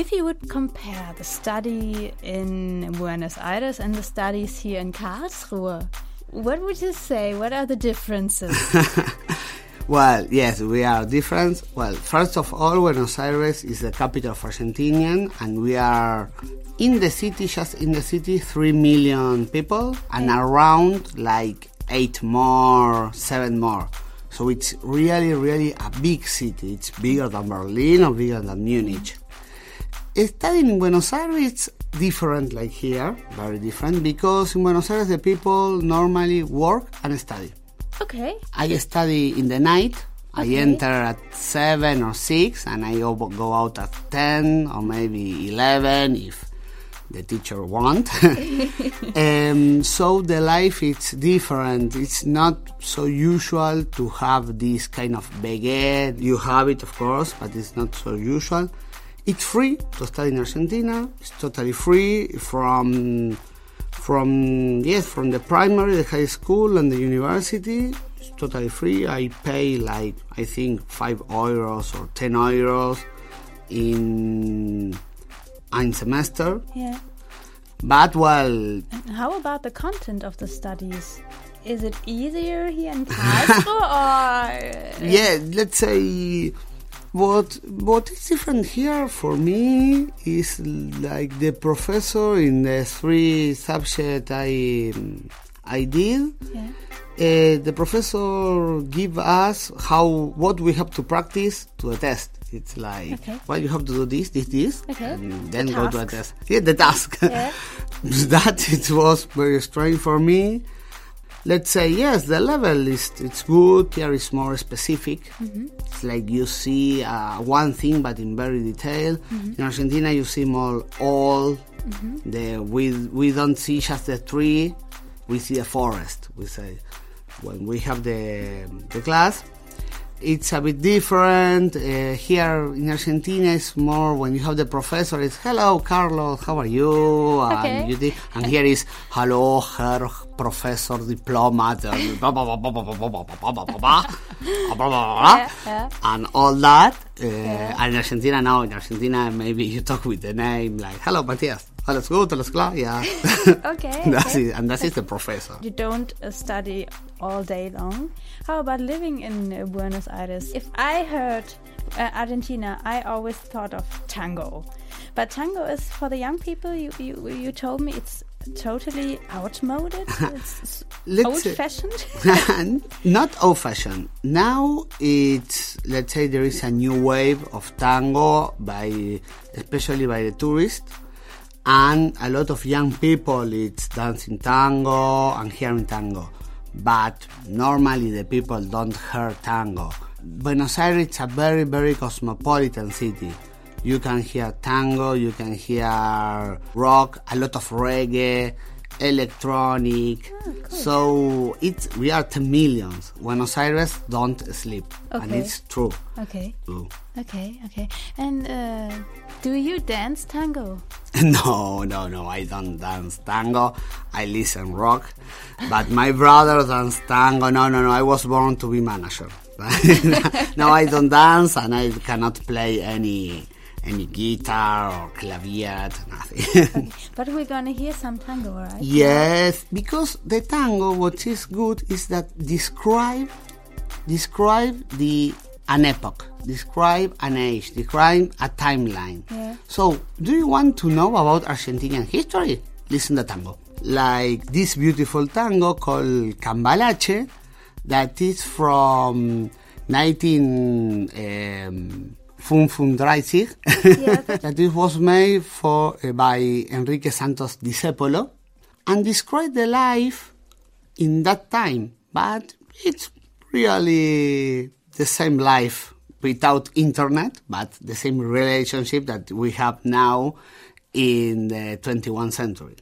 If you would compare the study in Buenos Aires and the studies here in Karlsruhe, what would you say? What are the differences? Well, yes, we are different. Well, first of all, Buenos Aires is the capital of Argentina, and we are in the city, just in the city, 3 million people, and mm. around like 8 more, 7 more. So it's really, really a big city. It's bigger than Berlin or bigger than Munich. Studying in Buenos Aires is different like here, very different, because in Buenos Aires the people normally work and study. okay. I study in the night. I enter at 7 or 6 and I go, go out at 10 or maybe 11 if the teacher want. um, so the life is different. It's not so usual to have this kind of baguette. You have it, of course, but it's not so usual. It's free to study in Argentina. It's totally free from from yes from the primary the high school and the university it's totally free i pay like i think 5 euros or 10 euros in ein semester Yeah. but well And how about the content of the studies? Is it easier here in Karlsruhe or? yeah let's say what what is different here for me is like the professor in the three subject i i did Yeah. uh, the professor give us how what we have to practice to a test. It's like, Okay. well, you have to do this, this, this, Okay. and then The go to a test. Yeah, the task. Yeah. that it was very strange for me. Let's say yes, the level is it's good. Here is more specific. Mm-hmm. It's like you see uh, one thing, but in very detail. Mm-hmm. In Argentina, you see more all. The we we don't see just the tree, we see a forest. We say when we have the the class, it's a bit different. Uh, here in Argentina, it's more when you have the professor, it's hello, Carlos, how are you? Okay. And, you and here is hello, Herr professor, diplomat, and, yeah, yeah. and all that. Uh, yeah. And in Argentina now, in Argentina, maybe you talk with the name like hello, Matias. Matthias. Alles gut, alles klar, yeah. Okay. that's okay. it, and that is the professor. You don't uh, study all day long. How about living in uh, Buenos Aires? If I heard uh, Argentina, I always thought of tango. But tango is for the young people. You you, you told me it's totally outmoded. It's old-fashioned. not old fashioned. Now it's let's say there is a new wave of tango by especially by the tourists and a lot of young people it's dancing tango and hearing tango. But normally the people don't hear tango. Buenos Aires is a very very cosmopolitan city. You can hear tango, you can hear rock, a lot of reggae, electronic. So it's we are 10 millions. Buenos Aires don't sleep, and it's true. Okay. True. Okay. Okay. And uh, do you dance tango? No, no, no. I don't dance tango. I listen rock, but my brother dance tango. No, no, no. I was born to be manager. no, I don't dance, and I cannot play any any guitar or clavier, nothing. But we're gonna hear some tango, right? Yes, because the tango, what is good is that describe describe the an epoch, describe an age, describe a timeline. Yeah. So, do you want to know about Argentinian history? Listen to tango. Like this beautiful tango called Cambalache, that is from 19 um, Fun Fun Dreizig. Yeah, that it was made for uh, by Enrique Santos Discepolo and describe the life in that time. But it's really the same life without internet, but the same relationship that we have now in the 21st century.